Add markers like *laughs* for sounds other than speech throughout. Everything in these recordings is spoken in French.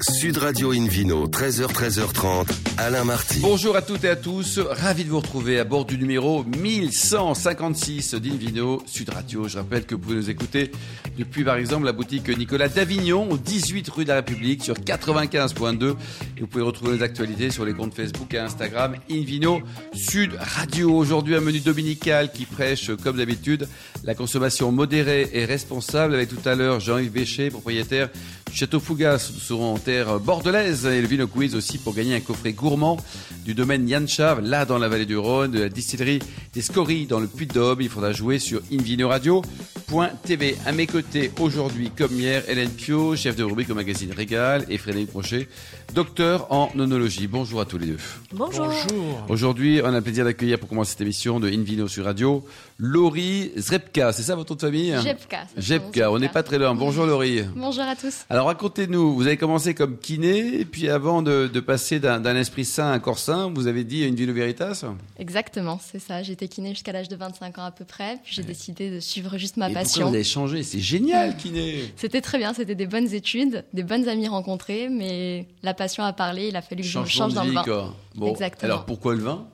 Sud Radio Invino, 13h, 13h30, Alain Marty. Bonjour à toutes et à tous, ravi de vous retrouver à bord du numéro 1156 d'Invino Sud Radio. Je rappelle que vous pouvez nous écouter depuis par exemple la boutique Nicolas d'Avignon, 18 rue de la République sur 95.2. Et vous pouvez retrouver nos actualités sur les comptes Facebook et Instagram Invino Sud Radio. Aujourd'hui un menu dominical qui prêche comme d'habitude la consommation modérée et responsable avec tout à l'heure Jean-Yves Bécher, propriétaire Château Fougas. Nous serons en terre bordelaise et le Vino Quiz aussi pour gagner un coffret gourmand du domaine Yanchav, là dans la vallée du Rhône, de la distillerie des Scories dans le Puy-de-Dôme. Il faudra jouer sur invinoradio.tv. À mes côtés aujourd'hui, comme hier, Hélène Pio, chef de rubrique au magazine Régal et Frédéric Brochet, docteur en onologie. Bonjour à tous les deux. Bonjour. Aujourd'hui, on a le plaisir d'accueillir pour commencer cette émission de Invino sur Radio, Laurie Zrepka. C'est ça votre nom de famille Jepka. Jepka, on n'est pas très loin. Bonjour Laurie. Bonjour à tous. Alors racontez-nous, vous avez commencé comme kiné, et puis avant de, de passer d'un esprit sain à un corps sain, vous avez dit une Vino Veritas? Exactement, c'est ça. J'étais kiné jusqu'à l'âge de 25 ans à peu près. Puis j'ai décidé de suivre juste ma Et pourquoi passion. vous avez changé? C'est génial kiné C'était très bien, c'était des bonnes études, des bonnes amies rencontrées, mais la passion a parlé, il a fallu que je me change dans le vin. quoi. Bon, Exactement. alors pourquoi le vin?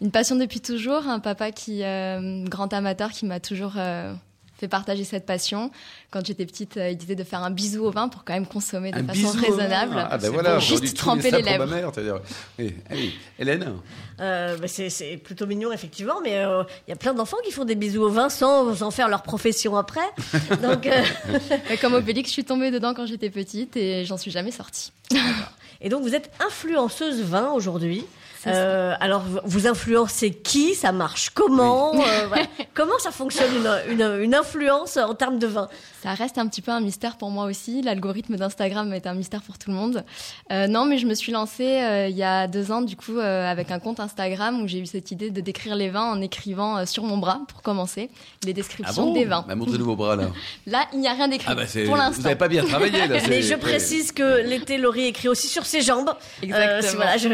Une passion depuis toujours, un papa qui, euh, grand amateur, qui m'a toujours euh, fait partager cette passion. Quand j'étais petite, euh, il disait de faire un bisou au vin pour quand même consommer de Un façon raisonnable. Ah ben voilà, Juste tremper les pour lèvres. ma mère. Hélène Euh, bah, c'est, c'est plutôt mignon, effectivement, mais euh, il y a plein d'enfants qui font des bisous au vin sans en faire leur profession après. *laughs* Donc, euh, *laughs* Comme Obélix, je suis tombée dedans quand j'étais petite et j'en suis jamais sortie. *laughs* et donc, vous êtes influenceuse vin aujourd'hui. Euh, alors, vous- vous influencez qui? Ça marche comment? Euh, voilà. *laughs* Comment ça fonctionne une, une, une influence en termes de vin? Ça reste un petit peu un mystère pour moi aussi. L'algorithme d'Instagram est un mystère pour tout le monde. Euh, non, mais je me suis lancée euh, il y a deux ans, du coup, euh, avec un compte Instagram où j'ai eu cette idée de décrire les vins en écrivant euh, sur mon bras, pour commencer, les descriptions des vins. bah, Montrez-nous vos bras là. *laughs* Là, il n'y a rien d'écrit Ah bah c'est. pour Vous l'instant. n'avez pas bien travaillé là. *laughs* Mais je précise que l'été, Laurie écrit aussi sur ses jambes. Exactement. c'est- voilà, je...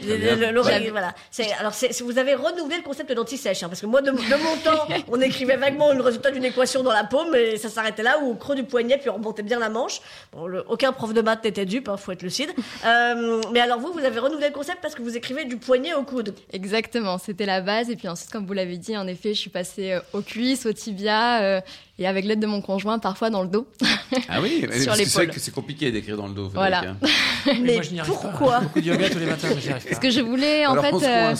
Bon, très bien. Le- le- Laurie, J'avais- voilà. C'est- alors, c'est- c'est- vous avez renouvelé le concept d'anti-sèche, hein, parce que moi, de, de mon temps, *laughs* on écrivait vaguement le résultat d'une équation dans la paume, et ça s'arrêtait là, ou au creux du poignet, puis on remontait bien la manche. Bon, le- aucun prof de maths n'était dupe, hein, faut être lucide. *laughs* Euh, mais alors vous, vous avez renouvelé le concept parce que vous écrivez du poignet au coude. Exactement, c'était la base. Et puis ensuite, comme vous l'avez dit, en effet, je suis passée euh, aux cuisses, aux tibias, euh, et avec l'aide de mon conjoint, parfois dans le dos. *laughs* Ah oui, *laughs* mais Sur c'est l'épaule. que c'est compliqué d'écrire dans le dos. Voilà. Hein. *laughs* Mais moi, je n'y arrive pas. pourquoi Beaucoup de yoga tous les matins, mais j'y arrive pas. Parce que je voulais en Alors on fait, euh,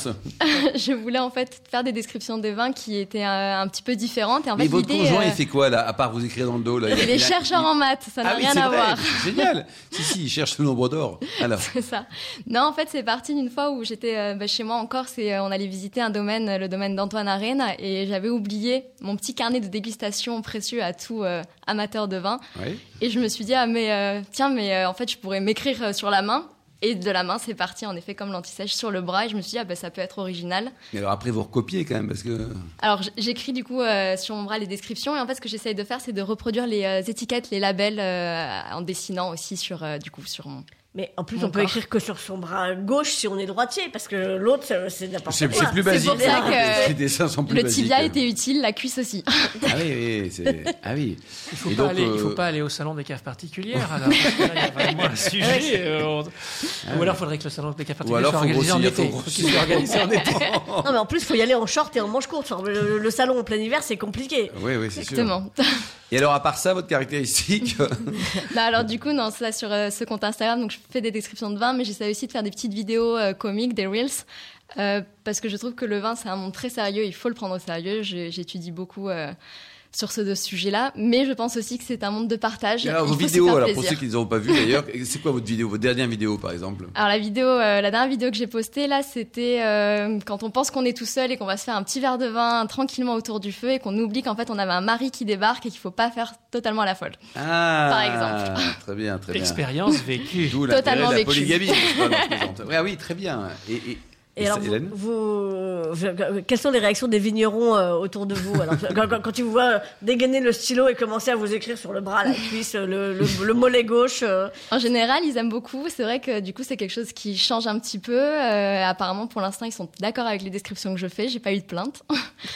je voulais en fait faire des descriptions des vins qui étaient euh, un petit peu différentes. Et en Mais fait, votre conjoint, euh, il fait quoi là, à part vous écrire dans le dos là? Il est chercheur en maths, ça n'a Ah oui, rien c'est à vrai, voir. c'est génial. si si, il cherche le nombre d'or. Alors, C'est ça. Non, en fait, c'est parti d'une fois où j'étais euh, bah, chez moi en Corse et euh, on allait visiter un domaine, euh, le domaine d'Antoine Arène, et j'avais oublié mon petit carnet de dégustation précieux à tout euh, amateur de vin. oui. Et je me suis dit, ah, mais euh, tiens, mais euh, en fait, je pourrais m'écrire sur la main. Et de la main, c'est parti, en effet, comme l'anti-sèche sur le bras. Et je me suis dit, ah, bah, ça peut être original. Mais alors après vous recopiez quand même parce que. Alors, j'écris du coup euh, sur mon bras les descriptions. Et en fait, ce que j'essaye de faire, c'est de reproduire les euh, étiquettes, les labels, euh, en dessinant aussi sur, du coup, sur mon. Mais en plus, on peut écrire que sur son bras gauche si on est droitier, parce que l'autre, c'est- c'est n'importe C'est quoi. c'est plus C'est basique. pour ça que Les dessins sont plus Le basiques. tibia était utile, la cuisse aussi. Ah oui, oui, c'est. Ah oui. Il faut, Et pas donc, aller, il faut euh, pas aller au salon des caves particulières. *laughs* Alors, parce que là, il y a vraiment un sujet. euh, on- Ou alors, il faudrait que le salon des caves Ou particulières alors soit faut organisé en été. soit organisé en été. *laughs* Non, mais en plus, faut y aller en short et en manche courte. Enfin, le, le salon en plein hiver, c'est compliqué. Oui, oui, c'est sûr. Exactement. Et alors à part ça, votre caractéristique Non, *laughs* alors du coup, non, ça sur euh, ce compte Instagram, donc je fais des descriptions de vin, mais j'essaie aussi de faire des petites vidéos euh, comiques, des reels, euh, parce que je trouve que le vin c'est un monde très sérieux, il faut le prendre au sérieux. J'étudie beaucoup euh, sur ce deux sujets-là, mais je pense aussi que c'est un monde de partage. Et alors vos vidéos, pour ceux qui ne les ont pas vues d'ailleurs, *laughs* c'est quoi votre vidéo, votre dernière vidéo par exemple? Alors la vidéo, euh, la dernière vidéo que j'ai postée là, c'était euh, quand on pense qu'on est tout seul et qu'on va se faire un petit verre de vin tranquillement autour du feu et qu'on oublie qu'en fait on avait un mari qui débarque et qu'il faut pas faire totalement à la folle. Ah, Par exemple. Très bien, très bien. Expérience vécue. D'où Totalement de la vécu. polygamie. *laughs* ah oui, très bien. Et, et, Et et alors, vous, Hélène vous- vous- quelles sont les réactions des vignerons euh, autour de vous alors, quand, quand- quand ils vous voient euh, dégainer le stylo et commencer à vous écrire sur le bras, la cuisse, le, le, le mollet gauche euh, En général, ils aiment beaucoup. C'est vrai que du coup, c'est quelque chose qui change un petit peu. Euh, apparemment, pour l'instant, ils sont d'accord avec les descriptions que je fais. J'ai pas eu de plainte.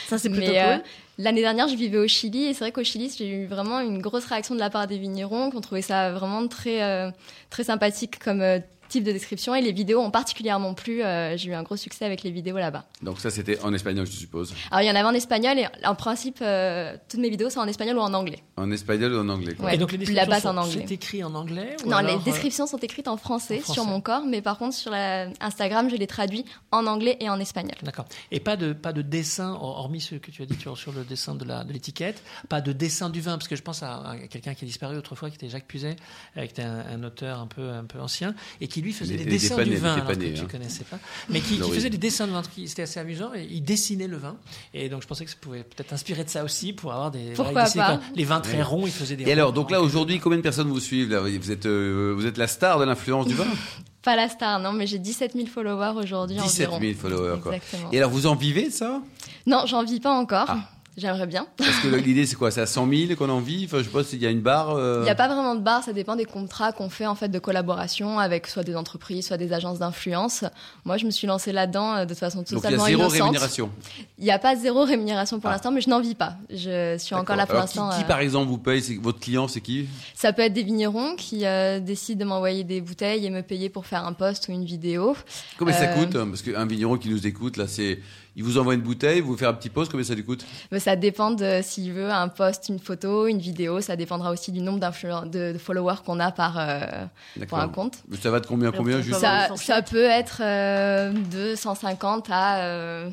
Ça, c'est plutôt Mais, euh, cool. L'année dernière, je vivais au Chili et c'est vrai qu'au Chili, j'ai eu vraiment une grosse réaction de la part des vignerons qui ont trouvé ça vraiment très, euh, très sympathique comme euh, type de description et les vidéos ont particulièrement plu. Euh, j'ai eu un gros succès avec les vidéos là-bas. Donc ça, c'était en espagnol, je suppose. Alors il y en avait en espagnol et en principe, euh, toutes mes vidéos sont en espagnol ou en anglais. En espagnol ou en anglais quoi. Ouais. Et donc les la descriptions base sont, en anglais. c'est écrit en anglais ou non, alors, les euh, descriptions sont écrites en français, en français. sur mon corps, mais par contre sur la Instagram, je les traduis en anglais et en espagnol. D'accord. Et pas de pas de dessin, hormis ce que tu as dit sur, sur le dessin de la de l'étiquette, pas de dessin du vin, parce que je pense à, à quelqu'un qui a disparu autrefois, qui était Jacques Puzet, euh, qui était un, un auteur un peu un peu ancien, et qui lui faisait Les- des les dessins dépanés, du vin, alors que dépanés, tu hein. connaissais pas, mais qui, qui faisait des dessins de vin, qui- c'était assez amusant, et il dessinait le vin, et donc je pensais que ça pouvait peut-être inspirer de ça aussi pour avoir des Pourquoi pas les vins très Ouais. ronds, il faisait des Et alors, ronds. donc là, aujourd'hui, combien de personnes vous suivent là? Vous êtes, euh, vous êtes la star de l'influence du vin? *laughs* Pas la star, non, mais j'ai 17 000 followers aujourd'hui 17 environ. 000 followers, quoi. Exactement. Et alors, vous en vivez ça? Non, j'en vis pas encore. Ah. J'aimerais bien. Parce que l'idée, c'est quoi? C'est à 100 000 qu'on en vit? Enfin, je sais pas s'il y a une barre. euh, Il n'y a pas vraiment de barre, ça dépend des contrats qu'on fait en fait de collaboration avec soit des entreprises, soit des agences d'influence. Moi, je me suis lancée là-dedans euh, de façon Donc, il y a totalement zéro innocente. rémunération. Il n'y a pas zéro rémunération pour Ah. l'instant, mais je n'en vis pas. Je suis encore là pour qui, l'instant. qui, euh, par exemple, vous paye? Votre client, c'est qui? Ça peut être des vignerons qui euh, décident de m'envoyer des bouteilles et me payer pour faire un post ou une vidéo. Combien ça coûte? Parce qu'un vigneron qui nous écoute, là, c'est. Il vous envoie une bouteille, vous fait un petit post, combien ça lui coûte Mais ça dépend de s'il veut un post, une photo, une vidéo. Ça dépendra aussi du nombre de, de followers qu'on a par euh, pour un compte. Ça va de combien à combien ça peut être euh, de 150 à euh,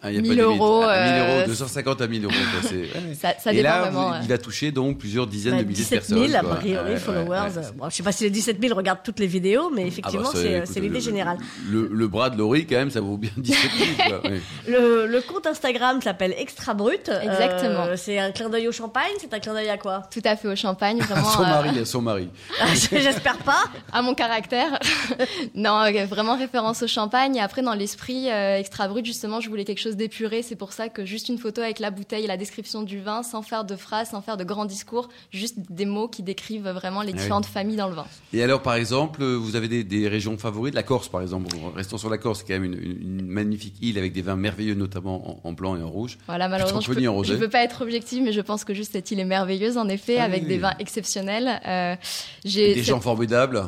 Ah, il y a 1000 pas de limite. euros, Ah, 1000 euros, euh, 250 à 1000 euros. quoi, c'est- ouais, ouais. ça, ça Et là, vraiment. vous- ouais. il a touché donc plusieurs dizaines Bah, de milliers de 17 000, personnes. a priori, Ouais, followers. ouais. Bon, je sais pas si les 17 000 regardent toutes les vidéos, mais Ah bah, effectivement, c'est c'est l'idée le- générale. Le, le bras de Laurie, quand même, ça vaut bien 17 000. quoi, *laughs* ouais. Le, le compte Instagram s'appelle Extra Brut. Euh, Exactement. c'est un clin d'œil au champagne, c'est un clin d'œil à quoi? Tout à fait au champagne, *laughs* À vraiment. son euh, mari, à son mari. *laughs* J'espère pas. à mon caractère. non, euh, vraiment référence au champagne. Et après, dans l'esprit euh, extra brut, justement, je voulais quelque chose d'épuré. C'est pour ça que juste une photo avec la bouteille et la description du vin, sans faire de phrases, sans faire de grands discours, juste des mots qui décrivent vraiment les Ah oui. différentes familles dans le vin. Et alors, par exemple, vous avez des, des régions favorites La Corse, par exemple. Restons sur la Corse, c'est quand même une, magnifique île avec des vins merveilleux, notamment en, en blanc et en rouge. Voilà, malheureusement, je en peux, pas être objective, mais je pense que juste cette île est merveilleuse, en effet, Ah avec oui, des vins exceptionnels. Euh, j'ai des cette- gens formidables.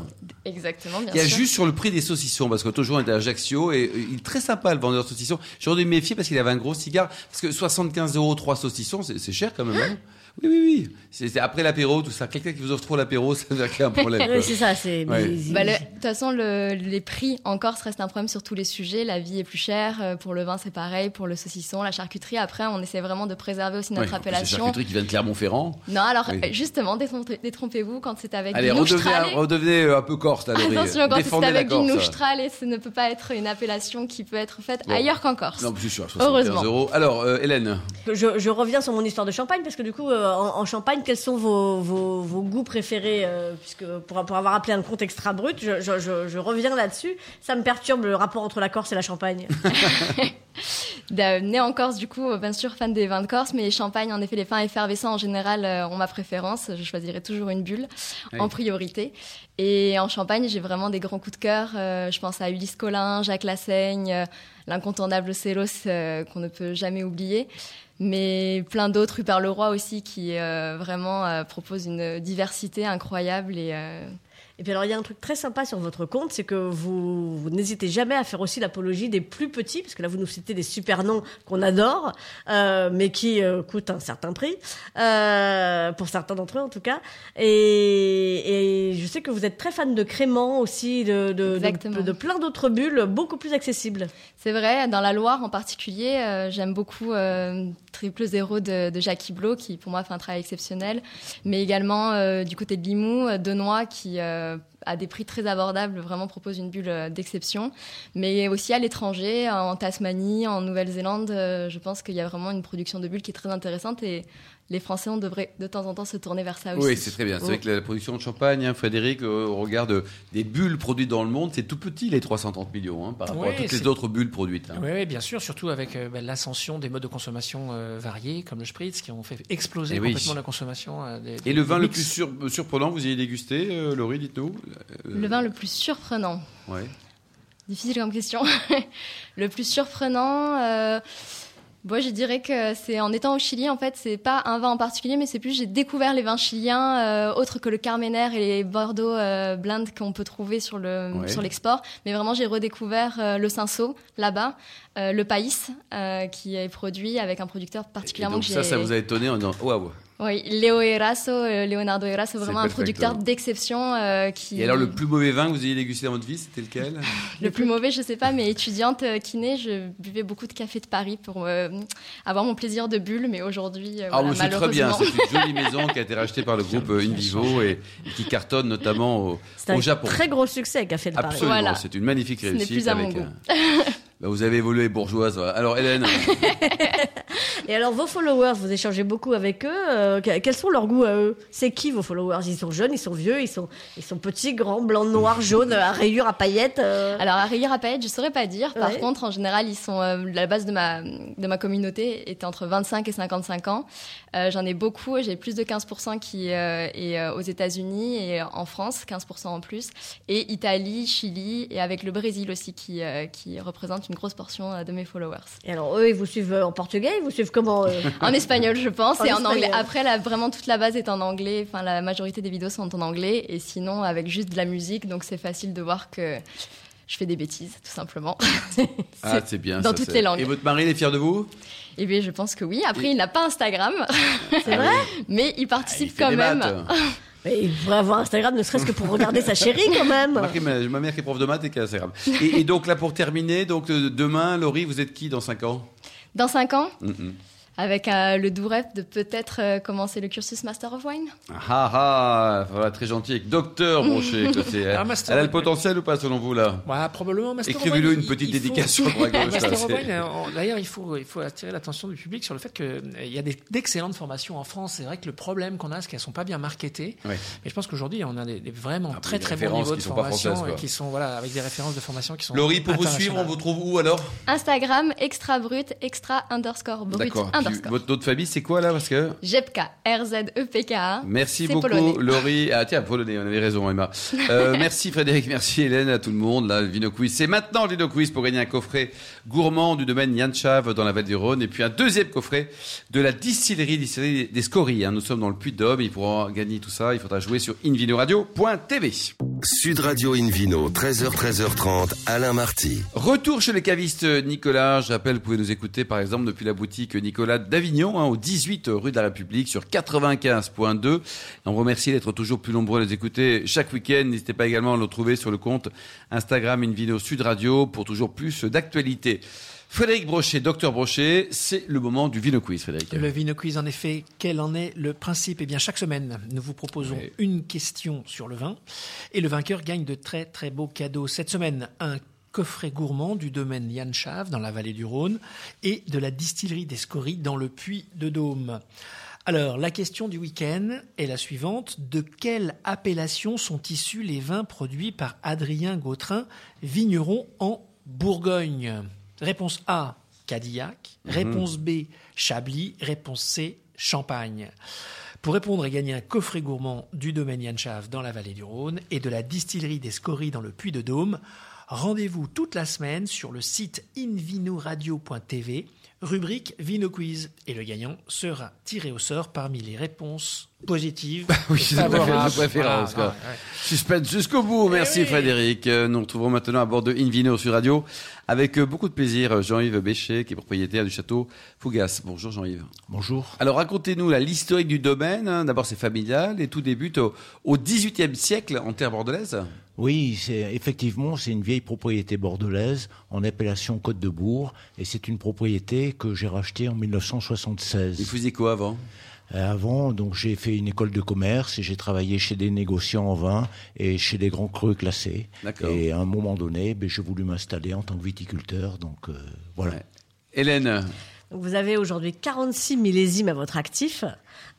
Exactement, bien Il y a sûr. juste sur le prix des saucissons, parce que toujours on était à Ajaccio, et euh, il est très sympa le vendeur de saucissons. J'aurais dû me méfier parce qu'il avait un gros cigare, parce que 75 euros trois saucissons, c'est c'est cher quand même. hein oui, oui, oui. C'est après l'apéro, tout ça. Quelqu'un qui vous offre trop l'apéro, *laughs* ça veut dire qu'il y a un problème. Oui, c'est ça. C'est. Ouais. Bah, De toute façon, le- les prix en Corse restent un problème sur tous les sujets. La vie est plus chère. euh, Pour le vin, c'est pareil. Pour le saucisson, la charcuterie. Après, on essaie vraiment de préserver aussi Ouais, notre C'est appellation. charcuterie qui vient de Clermont-Ferrand. Non, alors Oui. justement, détrompez- détrompez-vous quand c'est avec Allez, du redevenez, noustralé. redevenez euh, un peu corse, là. Attention, quand c'est la avec du Corse. noustralé, ce ne peut pas être une appellation qui peut être faite Bon. ailleurs qu'en Corse. Non, plus sûr, 75 Heureusement. euros. Alors, euh, Hélène, Je, je reviens sur mon histoire de champagne parce que du coup, euh, en, en champagne, quels sont vos, goûts préférés euh, Puisque pour, avoir appelé un compte extra brut, je reviens là-dessus. Ça me perturbe le rapport entre la Corse et la Champagne. *laughs* De- Né en Corse, du coup, bien sûr, fan des vins de Corse, mais les champagnes, en effet, les vins effervescents en général euh, ont ma préférence. Je choisirai toujours une bulle Oui. en priorité. Et en champagne, j'ai vraiment des grands coups de cœur. Euh, je pense à Ulysse Collin, Jacques Lassaigne, euh, l'incontournable Célos qu'on ne peut jamais oublier. Mais plein d'autres, Rupert Leroy aussi, qui euh, vraiment euh, propose une diversité incroyable et euh, Et puis alors, il y a un truc très sympa sur votre compte, c'est que vous, vous n'hésitez jamais à faire aussi l'apologie des plus petits, parce que là, vous nous citez des super noms qu'on adore, euh, mais qui euh, coûtent un certain prix, euh, pour certains d'entre eux en tout cas. Et, et je sais que vous êtes très fan de Crément aussi, de, de, Exactement. de, de plein d'autres bulles beaucoup plus accessibles. C'est vrai, dans la Loire en particulier, j'aime beaucoup Triple Zéro de, de Jacques qui pour moi fait un travail exceptionnel, mais également du côté de Limoux, Denois, qui euh, à des prix très abordables, vraiment propose une bulle euh, d'exception. Mais aussi à l'étranger, en Tasmanie, en Nouvelle-Zélande, euh, je pense qu'il y a vraiment une production de bulles qui est très intéressante et les Français, on devrait de temps en temps se tourner vers ça aussi. Oui, c'est très bien. C'est vrai que la production de champagne, hein, Frédéric, euh, au regard de- des bulles produites dans le monde, c'est tout petit, les 330 millions, hein, par rapport à toutes les autres bulles produites. hein. Oui, oui, bien sûr, surtout avec euh, ben, l'ascension des modes de consommation euh, variés, comme le spritz, qui ont fait exploser Eh oui. complètement la consommation. euh, des, Et le vin le plus sur- surprenant, vous y avez dégusté, euh, Laurie, dites-nous? Euh, Le vin le plus surprenant. Ouais. Difficile comme question. *laughs* le plus surprenant, euh, Moi, je dirais que c'est en étant au Chili, en fait, c'est pas un vin en particulier, mais c'est plus j'ai découvert les vins chiliens euh, autres que le Carmener et les Bordeaux euh, blend qu'on peut trouver sur le Ouais. sur l'export. Mais vraiment, j'ai redécouvert euh, le Cinsault là-bas, euh, le País euh, qui est produit avec un producteur Et particulièrement donc que ça, ça vous a étonné en disant waouh. Oui, Leo Eraso, euh, Leonardo Eraso, C'est vraiment un producteur d'exception euh, qui. Et alors le plus mauvais vin que vous ayez dégusté dans votre vie, c'était lequel? *laughs* Le plus mauvais, je sais pas, mais étudiante kiné, je buvais beaucoup de café de Paris pour euh, avoir mon plaisir de bulle, mais aujourd'hui, Ah, voilà, c'est très bien. malheureusement. C'est une jolie maison qui a été rachetée par le groupe InVivo et, et qui cartonne notamment au, C'est au un Japon. très gros succès, Café de Paris. Absolument, Voilà. c'est une magnifique Ce n'est réussite. plus à mon avec goût. *laughs* Bah, vous avez évolué bourgeoise. voilà. Alors Hélène, *laughs* Et alors, vos followers, vous échangez beaucoup avec eux. euh, que- quels sont leurs goûts à eux? C'est qui vos followers? Ils sont jeunes, ils sont vieux, ils sont, ils sont petits, grands, blancs, noirs, jaunes, à rayures, à paillettes. euh. Alors à rayures à paillettes, je saurais pas dire. Par Ouais. contre, en général, ils sont euh, la base de ma de ma communauté était entre 25 et 55 ans. Euh, J'en ai beaucoup. J'ai plus de 15% qui euh, est euh, aux États-Unis et en France, 15% en plus, et Italie, Chili et avec le Brésil aussi qui euh, qui représente une grosse portion euh, de mes followers. Et alors, eux, ils vous suivent euh, en portugais Ils vous suivent comment euh *laughs* En espagnol, je pense, En et en anglais. Après, là, vraiment toute la base est en anglais. Enfin, la majorité des vidéos sont en anglais, et sinon avec juste de la musique, donc c'est facile de voir que je fais des bêtises, tout simplement. *laughs* ah c'est bien. dans ça, toutes c'est- les langues. Et votre mari, il est fier de vous? Eh bien, je pense que oui. Après, il n'a pas Instagram, C'est vrai mais il Ah, participe il fait quand même. *laughs* Mais il devrait avoir Instagram, ne serait-ce que pour regarder sa chérie, quand même. Ma, ma mère qui est prof de maths et qui est assez grave. Et, et donc là, pour terminer, donc euh, demain, Laurie, vous êtes qui dans 5 ans? Dans 5 ans? Avec euh, le doux rêve de peut-être euh, commencer le cursus Master of Wine. Ah ah, voilà, très gentil. Avec Docteur *laughs* Brochet, c'est- Ah, Master elle a le potentiel ou pas selon vous là? Ouais, probablement Master of Écrivez-le Wine, une petite faut-. *laughs* Master of Wine, euh, on- D'ailleurs, il faut, il faut attirer l'attention du public sur le fait qu'il y a d'excellentes formations en France. C'est vrai que le problème qu'on a, c'est qu'elles sont pas bien marketées. Mais je pense qu'aujourd'hui, on a des, des vraiment Ah, très très bons niveaux de formation et qui sont voilà avec des références de formation qui sont. Laurie, pour vous suivre, on vous trouve où alors? Instagram, extra brut, extra underscore brut, D'accord. Underscore. Votre nom de famille, c'est quoi là Parce que Jepka, R-Z-E-P-K-A. Merci beaucoup, polonais. Laurie. Ah tiens, polonais, on avait raison, Emma. Euh, *laughs* merci Frédéric, merci Hélène, à tout le monde. Là, le Vino Quiz, c'est maintenant le Vino Quiz pour gagner un coffret gourmand du domaine Yanchav dans la Vallée du Rhône et puis un deuxième coffret de la distillerie, distillerie des Scories. hein. Nous sommes dans le Puy-de-Dôme, il pourra gagner tout ça. Il faudra jouer sur invinoradio.tv. Sud Radio Invino, 13h, 13h30, Alain Marty. Retour chez les cavistes Nicolas. Je rappelle, vous pouvez nous écouter par exemple depuis la boutique Nicolas d'Avignon, hein, au 18 rue de la République sur 95.2. Et On vous remercie d'être toujours plus nombreux à les écouter chaque week-end. N'hésitez pas également à nous retrouver sur le compte Instagram Invino Sud Radio pour toujours plus d'actualités. Frédéric Brochet, docteur Brochet, c'est le moment du Vino Quiz, Frédéric. Le Vino Quiz, en effet, quel en est le principe? Eh bien, chaque semaine, nous vous proposons Oui. une question sur le vin et le vainqueur gagne de très très beaux cadeaux. Cette semaine, un coffret gourmand du domaine Yann Chave dans la vallée du Rhône et de la distillerie des Scories dans le Puy de Dôme. Alors, la question du week-end est la suivante. De quelle appellation sont issus les vins produits par Adrien Gautrin, vigneron en Bourgogne? Réponse A, Cadillac. Réponse B, Chablis. Réponse C, Champagne. Pour répondre et gagner un coffret gourmand du domaine Yann Chave dans la vallée du Rhône et de la distillerie des Scories dans le Puy de Dôme, rendez-vous toute la semaine sur le site invinoradio.tv, rubrique Vino Quiz. Et le gagnant sera tiré au sort parmi les réponses positives. Oui, et c'est de préférence, Voilà, quoi. ouais, ouais. Suspense jusqu'au bout. Merci oui. Frédéric. Euh, Nous retrouvons maintenant à bord de Invino sur Radio avec euh, beaucoup de plaisir euh, Jean-Yves Béchet qui est propriétaire du château Fougas. Bonjour Jean-Yves. Bonjour. Alors racontez-nous la- l'historique du domaine. hein. D'abord c'est familial et tout débute au, au 18e siècle en terre bordelaise. Oui, c'est effectivement c'est une vieille propriété bordelaise en appellation Côte de Bourg et c'est une propriété que j'ai rachetée en Vous 1976. faisiez quoi avant? Avant, donc j'ai fait une école de commerce et j'ai travaillé chez des négociants en vin et chez des grands crus classés. D'accord. Et à un moment donné, ben, j'ai voulu m'installer en tant que viticulteur. Donc euh, voilà. Ouais. Hélène, Donc, vous avez aujourd'hui 46 millésimes à votre actif.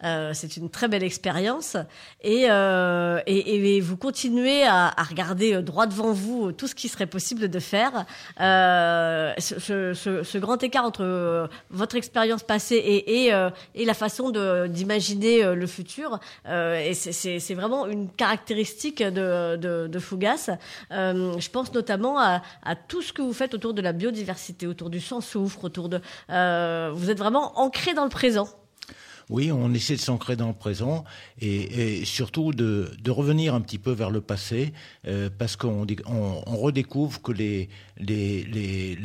Euh, c'est une très belle expérience et, euh, et, et, vous continuez à, à, regarder droit devant vous tout ce qui serait possible de faire. Euh, ce, ce, ce, grand écart entre votre expérience passée et, et, et la façon d'imaginer le futur, c'est vraiment une caractéristique de, de, de Fougas. je pense notamment à, à, tout ce que vous faites autour de la biodiversité, autour du sans-souffre, autour de... vous êtes vraiment ancré dans le présent. Oui, on essaie de s'ancrer dans le présent et, surtout de, revenir un petit peu vers le passé euh, parce qu'on on, redécouvre que les, les,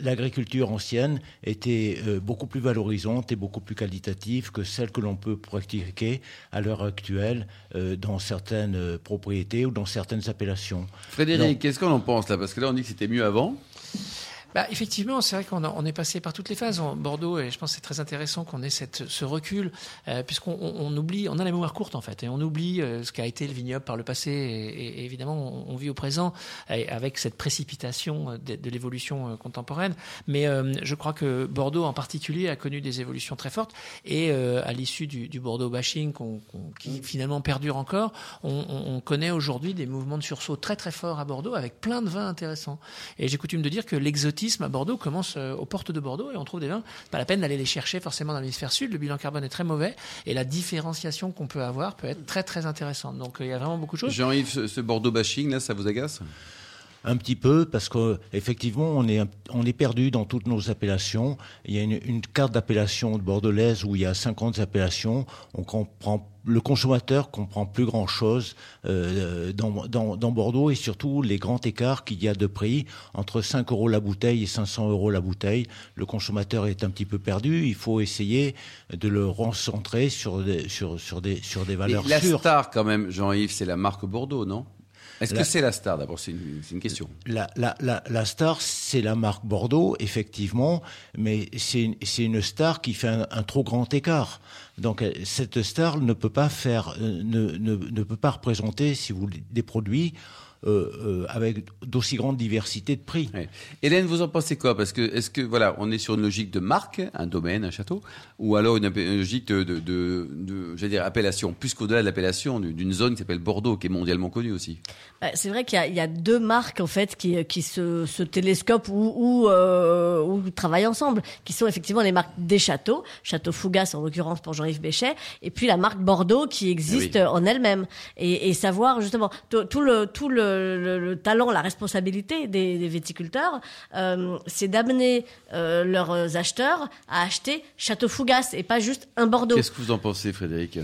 l'agriculture ancienne était euh, beaucoup plus valorisante et beaucoup plus qualitative que celle que l'on peut pratiquer à l'heure actuelle euh, dans certaines propriétés ou dans certaines appellations. Frédéric, qu'est-ce qu'on en pense là? Parce que là, on dit que c'était mieux avant. Bah, effectivement, c'est vrai qu'on on est passé par toutes les phases en Bordeaux et je pense que c'est très intéressant qu'on ait cette, ce recul euh, puisqu'on on, oublie, on a la mémoire courte en fait et on oublie euh, ce qu'a été le vignoble par le passé et, et évidemment on, vit au présent avec cette précipitation de, de l'évolution euh, contemporaine. Mais euh, je crois que Bordeaux en particulier a connu des évolutions très fortes et euh, à l'issue du, du, Bordeaux bashing qui finalement perdure encore, on, on connaît aujourd'hui des mouvements de sursaut très très forts à Bordeaux avec plein de vins intéressants. Et j'ai coutume de dire que à Bordeaux commence euh, aux portes de Bordeaux et on trouve des vins. Pas la peine d'aller les chercher forcément dans l'hémisphère sud. Le bilan carbone est très mauvais et la différenciation qu'on peut avoir peut être très très intéressante. Donc euh, il y a vraiment beaucoup de choses. Jean-Yves, ce Bordeaux bashing là, ça vous agace? Un petit peu parce qu'effectivement on est on est perdu dans toutes nos appellations. Il y a une, carte d'appellation de bordelaise où il y a 50 appellations. On comprend le consommateur comprend plus grand chose euh, dans, dans, dans, Bordeaux et surtout les grands écarts qu'il y a de prix entre 5 euros la bouteille et 500 euros la bouteille. Le consommateur est un petit peu perdu. Il faut essayer de le recentrer sur des, sur, sur des, sur des valeurs la sûres. La star quand même, Jean-Yves, c'est la marque Bordeaux, non? Est-ce que c'est la star D'abord, c'est une, question. La, la, la, la star, c'est la marque Bordeaux, effectivement, mais c'est une, une, star qui fait un, un, trop grand écart. Donc cette star ne peut pas faire, euh, ne, ne, ne peut pas représenter, si vous voulez, des produits euh, euh, avec d'aussi grande diversité de prix. Hélène, vous en pensez quoi? Parce que est-ce que voilà, on est sur une logique de marque, un domaine, un château, ou alors une, logique de, de, de, de dire appellation, plus qu'au-delà de l'appellation d'une zone qui s'appelle Bordeaux, qui est mondialement connue aussi? Bah, c'est vrai qu'il y, y, a deux marques en fait qui, qui se, se télescopent ou, ou, euh, ou, travaillent ensemble, qui sont effectivement les marques des châteaux, Château Fougas en l'occurrence pour Jean-Yves Béchet, et puis la marque Bordeaux qui existe eh en elle-même, et, et, savoir justement tout le tout le le, talent, la responsabilité des, viticulteurs, euh, c'est d'amener euh, leurs acheteurs à acheter Château Fougas et pas juste un Bordeaux. Qu'est-ce que vous en pensez, Frédéric?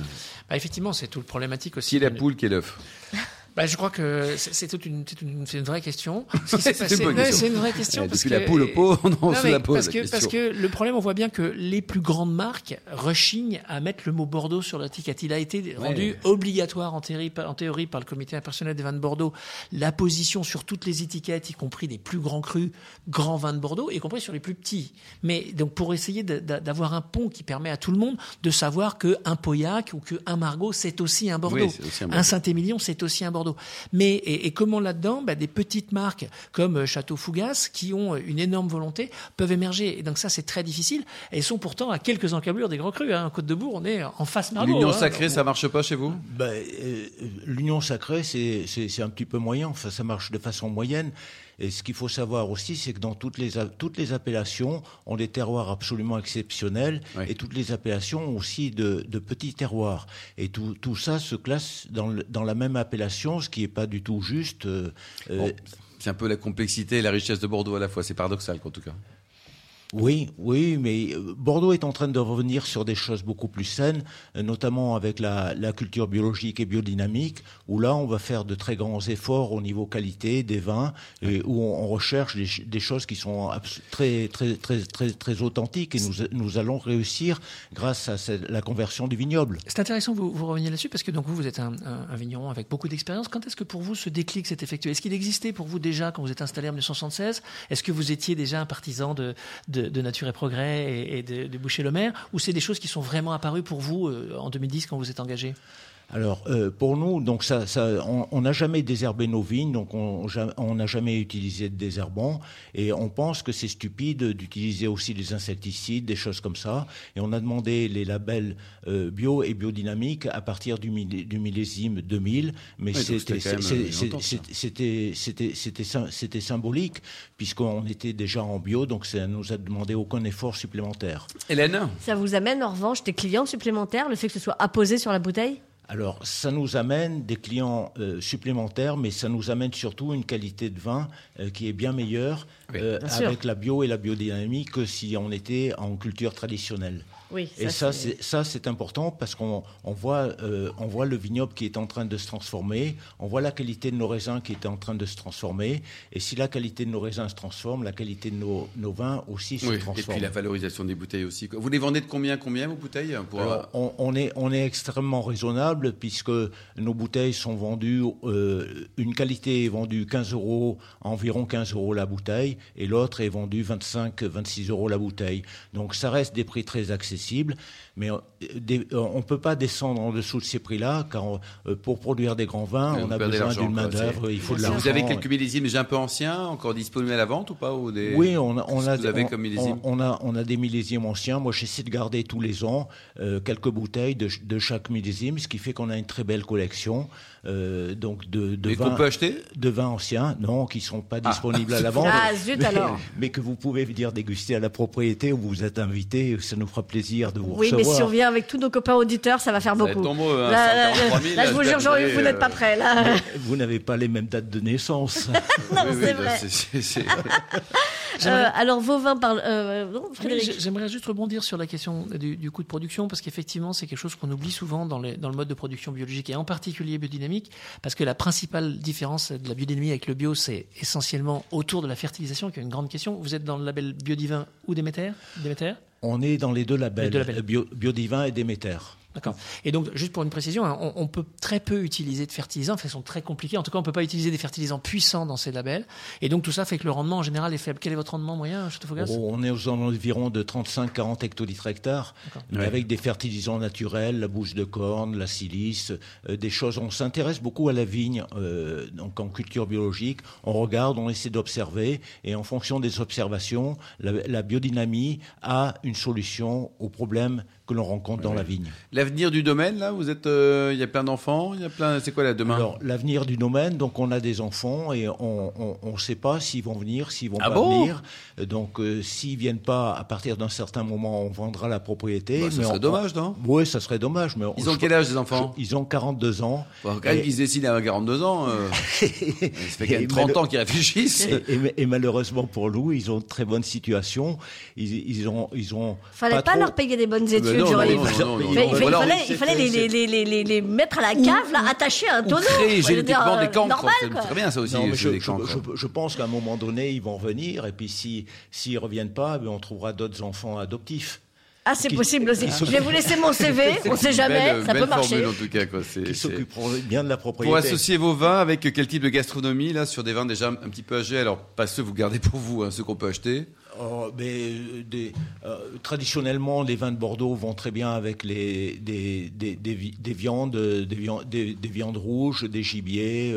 Bah, Effectivement, c'est tout le problématique aussi. Qui est la poule, qui est l'œuf? *laughs* bah, je crois que c'est toute une, une, une, vraie question. *laughs* c'est une, une, vraie question. Eh, parce depuis que... la poule au pot, *laughs* on se la pose. Parce que, parce que le problème, on voit bien que les plus grandes marques rechignent à mettre le mot Bordeaux sur l'étiquette. Il a été rendu obligatoire en théorie, en théorie par le comité impersonnel des vins de Bordeaux. La position sur toutes les étiquettes, y compris des plus grands crus, grands vins de Bordeaux, y compris sur les plus petits. Mais donc pour essayer d'avoir un pont qui permet à tout le monde de savoir que un Pauillac ou que un Margaux, c'est aussi un Bordeaux. Aussi un, un Saint-Émilion, c'est aussi un Bordeaux. Mais et, et comment là-dedans, bah, des petites marques comme euh, Château Fougas, qui ont euh, une énorme volonté, peuvent émerger. Et donc ça, c'est très difficile. Elles sont pourtant à quelques encablures des grands crus. Hein. Côte de Bourg, on est en face Margaux. L'union hein. sacrée, ça marche pas chez vous? Ben, euh, L'union sacrée, c'est un petit peu moyen. Enfin, ça marche de façon moyenne. Et ce qu'il faut savoir aussi, c'est que dans toutes les, toutes les appellations, ont des terroirs absolument exceptionnels, et toutes les appellations ont aussi de, de petits terroirs. Et tout, tout ça se classe dans, le, dans, la même appellation, ce qui n'est pas du tout juste. Euh, bon, c'est un peu la complexité et la richesse de Bordeaux à la fois. C'est paradoxal, en tout cas. Oui, oui, mais euh, Bordeaux est en train de revenir sur des choses beaucoup plus saines, euh, notamment avec la, la, culture biologique et biodynamique, où là, on va faire de très grands efforts au niveau qualité des vins, et où on, on recherche des, des, choses qui sont très, très, très, très, très authentiques, et nous, nous allons réussir grâce à cette, la conversion du vignoble. C'est intéressant vous, vous reveniez là-dessus, parce que donc vous, vous êtes un, un, un vigneron avec beaucoup d'expérience. Quand est-ce que pour vous ce déclic s'est effectué? Est-ce qu'il existait pour vous déjà quand vous êtes installé en 1976 Est-ce que vous étiez déjà un partisan de, de de, Nature et Progrès et, et de, de Boucher-le-Maire Ou c'est des choses qui sont vraiment apparues pour vous euh, en 2010 quand vous êtes engagé? Alors euh, pour nous, donc ça, ça on n'a jamais désherbé nos vignes, donc on n'a jamais utilisé de désherbant, et on pense que c'est stupide d'utiliser aussi des insecticides, des choses comme ça. Et on a demandé les labels euh, bio et biodynamiques à partir du, du millésime 2000, mais c'était c'était symbolique puisqu'on était déjà en bio, donc ça nous a demandé aucun effort supplémentaire. Hélène, ça vous amène en revanche des clients supplémentaires, le fait que ce soit apposé sur la bouteille? Alors, ça nous amène des clients euh, supplémentaires, mais ça nous amène surtout une qualité de vin euh, qui est bien meilleure euh, avec la bio et la biodynamie que si on était en culture traditionnelle. Oui, et ça, c'est ça, c'est important parce qu'on on voit, euh, on voit le vignoble qui est en train de se transformer, on voit la qualité de nos raisins qui est en train de se transformer. Et si la qualité de nos raisins se transforme, la qualité de nos, nos vins aussi se transforme. Et puis la valorisation des bouteilles aussi. Vous les vendez de combien, combien vos bouteilles pour... on, on, est, on est extrêmement raisonnable puisque nos bouteilles sont vendues, euh, une qualité est vendue 15 euros, environ 15 euros la bouteille, et l'autre est vendue 25, 26 euros la bouteille. Donc ça reste des prix très accessibles mais euh, euh, on ne peut pas descendre en dessous de ces prix-là, car euh, pour produire des grands vins, on a besoin d'une main-d'œuvre, il faut de l'argent. Vous avez quelques millésimes déjà un peu anciens, encore disponibles à la vente ou pas ou des... Oui, on a, on a, on, a, on a des millésimes anciens. Moi, j'essaie de garder tous les ans quelques bouteilles de, de, chaque millésime, ce qui fait qu'on a une très belle collection. donc de, de vins, peut acheter De vins anciens, non, qui ne sont pas ah. disponibles à la *laughs* vente. Ah, zut mais, alors Mais que vous pouvez venir déguster à la propriété où vous êtes invité, ça nous fera plaisir de vous oui, mais si on vient avec tous nos copains auditeurs, ça va faire beaucoup. Hein, là, je vous jure, Jean-Yves, vous n'êtes pas prêt. Là. Vous n'avez pas les mêmes dates de naissance. *laughs* non, c'est vrai. *laughs* Euh, alors, vos vins parlent. Euh, j'aimerais juste rebondir sur la question du, coût de production, parce qu'effectivement, c'est quelque chose qu'on oublie souvent dans, dans, le mode de production biologique, et en particulier biodynamique, parce que la principale différence de la biodynamie avec le bio, c'est essentiellement autour de la fertilisation, qui est une grande question. Vous êtes dans le label Biodivin ou Déméter, Déméter? On est dans les deux labels, Biodivin et Déméter. D'accord. Et donc, juste pour une précision, hein, on, peut très peu utiliser de fertilisants, enfin, ils sont très compliqués. En tout cas, on ne peut pas utiliser des fertilisants puissants dans ces labels. Et donc, tout ça fait que le rendement en général est faible. Quel est votre rendement moyen, Château oh, On est aux environs de 35-40 hectolitres hectares, mais avec des fertilisants naturels, la bouche de corne, la silice, euh, des choses. On s'intéresse beaucoup à la vigne, euh, donc en culture biologique. On regarde, on essaie d'observer, et en fonction des observations, la, la biodynamie a une solution aux problèmes que l'on rencontre dans la vigne. L'avenir du domaine, là, vous êtes, euh, il y a plein d'enfants, il y a plein, c'est quoi là demain? Alors l'avenir du domaine, donc on a des enfants et on ne sait pas s'ils vont venir, s'ils vont ah pas bon? venir. Donc euh, s'ils viennent pas, à partir d'un certain moment, on vendra la propriété. Bah, ça serait dommage, non? Oui, ça serait dommage. Mais ils ont quel âge les enfants? Ils ont 42 ans. quand même qu'ils se décident à 42 ans. Euh, *laughs* ça fait quand même 30 ans qu'ils réfléchissent. Et, malheureusement pour nous, ils ont une très bonne situation. Ils, ils ont, ils ont. Fallait pas, leur payer des bonnes études il fallait, les, mettre à la cave, là, attachés à un tonneau. Créer génétiquement des cancres. C'est très bien, ça aussi. je, pense qu'à un moment donné, ils vont revenir. Et puis, s'ils si, reviennent pas, eh on trouvera d'autres enfants adoptifs. Ah, c'est possible aussi. Je vais vous laisser mon CV, on ne sait jamais, ça peut marcher. en tout cas, quoi. Qui s'occuperont bien de la propriété. Pour associer vos vins avec quel type de gastronomie, là, sur des vins déjà un petit peu âgés? Alors, pas ceux que vous gardez pour vous, hein, ceux qu'on peut acheter. Oh, des, euh, traditionnellement, les vins de Bordeaux vont très bien avec les, des, des, des, viandes, des, viandes, des, viandes rouges, des gibiers,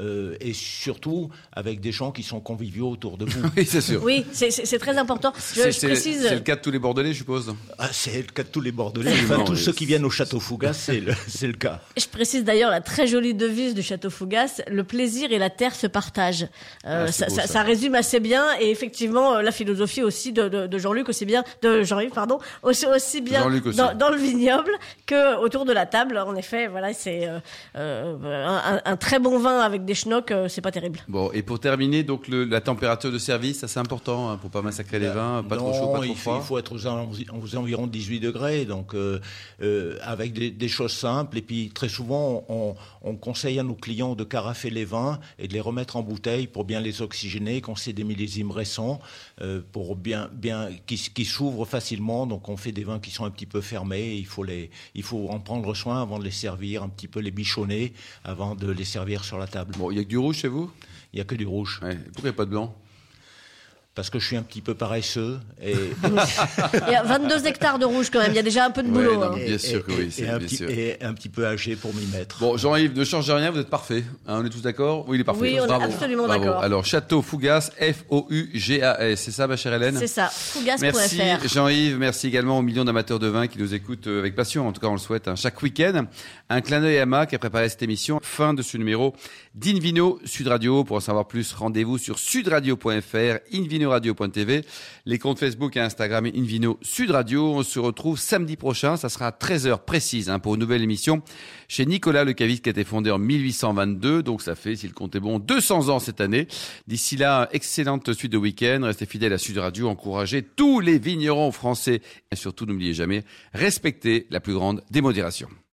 euh, euh, et surtout avec des gens qui sont conviviaux autour de vous. *laughs* oui, c'est sûr. Oui, c'est très important. C'est le cas de tous les Bordelais, je suppose. Ah, c'est le cas de tous les Bordelais. Enfin, tous ceux qui viennent au Château Fougas, c'est le, *laughs* le, cas. Je précise d'ailleurs la très jolie devise du Château Fougas le plaisir et la terre se partagent. Ah, ça, ça, ça, résume assez bien, et effectivement, la philosophie aussi de, Jean-Luc aussi bien de Jean-Yves pardon aussi, aussi bien Dans, le vignoble que autour de la table. En effet, voilà, c'est euh, euh, un, très bon vin avec des schnocks, euh, c'est pas terrible. Bon, et pour terminer, donc la température de service, c'est important hein, pour pas massacrer les vins, pas trop chaud, pas trop froid. Il faut être aux, environs de 18 degrés, donc avec des, choses simples. Et puis très souvent, on, on, conseille à nos clients de carafer les vins et de les remettre en bouteille pour bien les oxygéner quand c'est des millésimes récents, pour bien, bien, qui, qui s'ouvrent facilement. Donc on fait des vins qui sont un petit peu fermés. Il faut, les, il faut en prendre soin avant de les servir, un petit peu les bichonner avant de les servir sur la table. Bon, il y a que du rouge chez vous? Il y a que du rouge. Pourquoi il n'y a pas de blanc? Parce que je suis un petit peu paresseux. Et, *laughs* Il y a 22 hectares de rouge quand même, il y a déjà un peu de Ouais, boulot. non, hein. Bien et- sûr que oui, et- c'est bien petit, sûr. et un petit peu âgé pour m'y mettre. Bon, Jean-Yves, ne changez rien, vous êtes parfait. Hein, on est tous d'accord? Oui, il est parfait. Oui, on est absolument d'accord. Alors, Château Fougas, F-O-U-G-A-S. C'est ça, ma chère Hélène? C'est ça, Merci fougas.fr. Jean-Yves, merci également aux millions d'amateurs de vin qui nous écoutent euh, avec passion, en tout cas on le souhaite, hein, chaque week-end. Un clin d'œil à Ma qui a préparé cette émission. Fin de ce numéro d'Invino Sud Radio. Pour en savoir plus, rendez-vous sur sudradio.fr, invinoradio.tv, les comptes Facebook et Instagram Invino Sud Radio. On se retrouve samedi prochain, ça sera à 13h précise hein, pour une nouvelle émission chez Nicolas Le Caviste qui a été fondé en 1822, donc ça fait, s'il compte est bon, 200 ans cette année. D'ici là, excellente suite de week-end, restez fidèles à Sud Radio, encouragez tous les vignerons français et surtout n'oubliez jamais, respectez la plus grande démodération.